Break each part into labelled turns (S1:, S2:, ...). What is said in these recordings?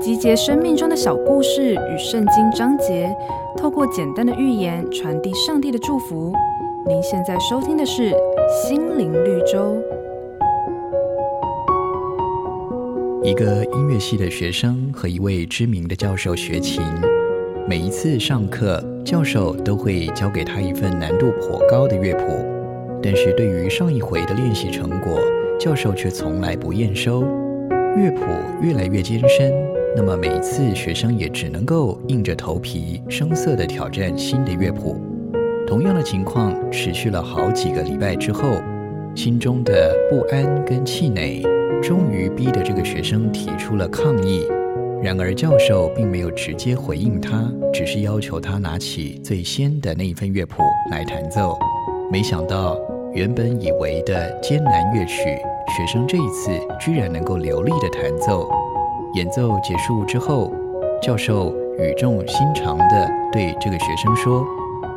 S1: 集结生命中的小故事与圣经章节，透过简单的寓言传递上帝的祝福。您现在收听的是《心灵绿洲》。
S2: 一个音乐系的学生和一位知名的教授学琴。每一次上课，教授都会交给他一份难度颇高的乐谱，但是对于上一回的练习成果，教授却从来不验收。乐谱越来越艰深，那么每次学生也只能够硬着头皮，生涩地挑战新的乐谱。同样的情况持续了好几个礼拜之后，心中的不安跟气馁，终于逼得这个学生提出了抗议。然而教授并没有直接回应他，只是要求他拿起最先的那一份乐谱来弹奏。没想到，原本以为的艰难乐曲，学生这一次居然能够流利的弹奏。演奏结束之后，教授语重心长地对这个学生说：“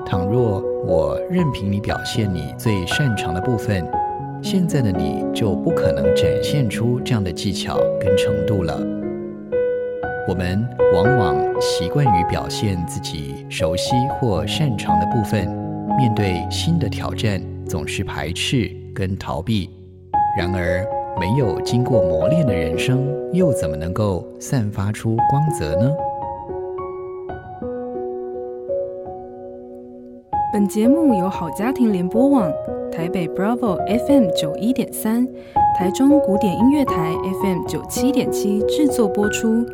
S2: 倘若我任凭你表现你最擅长的部分，现在的你就不可能展现出这样的技巧跟程度了。”我们往往习惯于表现自己熟悉或擅长的部分，面对新的挑战总是排斥跟逃避。然而，没有经过磨练的人生，又怎么能够散发出光泽呢？
S1: 本节目由好家庭联播网、台北 Bravo FM 九一点三、台中古典音乐台 FM 九七点七制作播出。